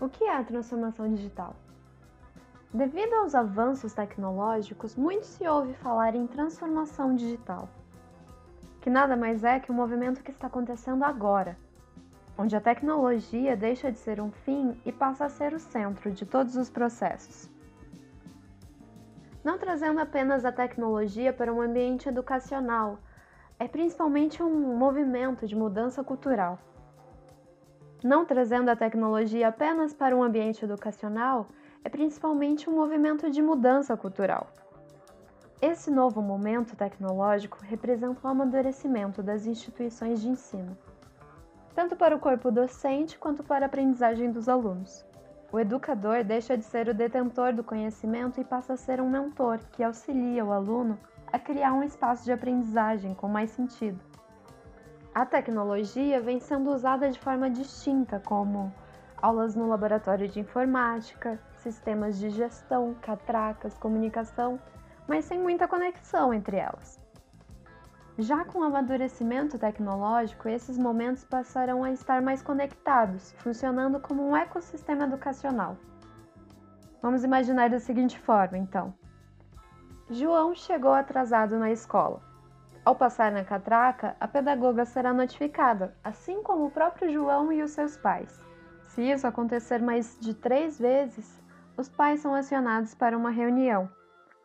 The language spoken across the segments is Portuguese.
O que é a transformação digital? Devido aos avanços tecnológicos, muito se ouve falar em transformação digital, que nada mais é que um movimento que está acontecendo agora, onde a tecnologia deixa de ser um fim e passa a ser o centro de todos os processos. Não trazendo apenas a tecnologia para um ambiente educacional, é principalmente um movimento de mudança cultural não trazendo a tecnologia apenas para um ambiente educacional, é principalmente um movimento de mudança cultural. Esse novo momento tecnológico representa o amadurecimento das instituições de ensino, tanto para o corpo docente quanto para a aprendizagem dos alunos. O educador deixa de ser o detentor do conhecimento e passa a ser um mentor que auxilia o aluno a criar um espaço de aprendizagem com mais sentido a tecnologia vem sendo usada de forma distinta, como aulas no laboratório de informática, sistemas de gestão, catracas, comunicação, mas sem muita conexão entre elas. Já com o amadurecimento tecnológico, esses momentos passarão a estar mais conectados, funcionando como um ecossistema educacional. Vamos imaginar da seguinte forma, então: João chegou atrasado na escola. Ao passar na catraca, a pedagoga será notificada, assim como o próprio João e os seus pais. Se isso acontecer mais de três vezes, os pais são acionados para uma reunião,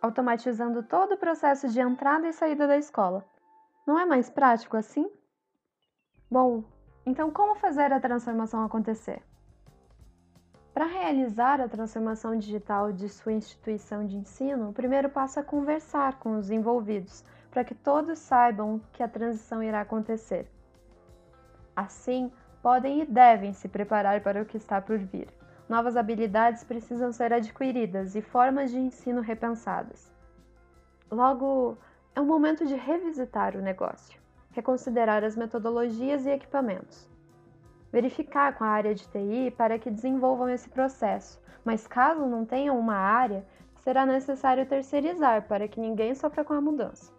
automatizando todo o processo de entrada e saída da escola. Não é mais prático assim? Bom, então como fazer a transformação acontecer? Para realizar a transformação digital de sua instituição de ensino, o primeiro passo é conversar com os envolvidos para que todos saibam que a transição irá acontecer. Assim, podem e devem se preparar para o que está por vir. Novas habilidades precisam ser adquiridas e formas de ensino repensadas. Logo, é o momento de revisitar o negócio, reconsiderar as metodologias e equipamentos. Verificar com a área de TI para que desenvolvam esse processo, mas caso não tenham uma área, será necessário terceirizar para que ninguém sofra com a mudança.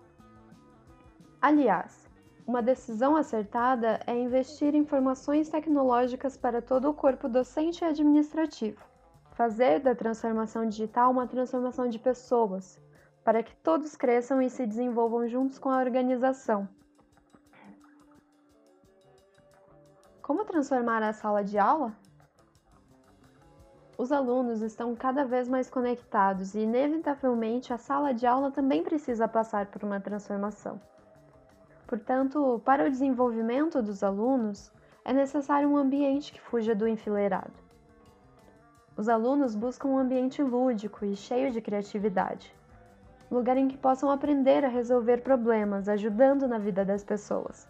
Aliás, uma decisão acertada é investir em formações tecnológicas para todo o corpo docente e administrativo. Fazer da transformação digital uma transformação de pessoas, para que todos cresçam e se desenvolvam juntos com a organização. Como transformar a sala de aula? Os alunos estão cada vez mais conectados e, inevitavelmente, a sala de aula também precisa passar por uma transformação. Portanto, para o desenvolvimento dos alunos, é necessário um ambiente que fuja do enfileirado. Os alunos buscam um ambiente lúdico e cheio de criatividade, lugar em que possam aprender a resolver problemas, ajudando na vida das pessoas.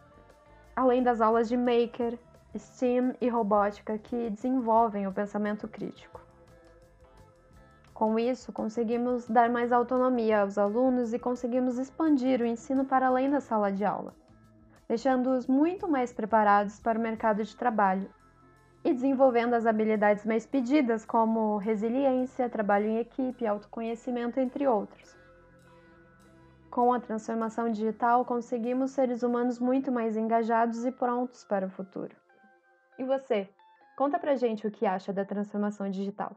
Além das aulas de Maker, STEAM e robótica que desenvolvem o pensamento crítico. Com isso, conseguimos dar mais autonomia aos alunos e conseguimos expandir o ensino para além da sala de aula, deixando-os muito mais preparados para o mercado de trabalho e desenvolvendo as habilidades mais pedidas, como resiliência, trabalho em equipe, autoconhecimento, entre outros. Com a transformação digital, conseguimos seres humanos muito mais engajados e prontos para o futuro. E você? Conta pra gente o que acha da transformação digital.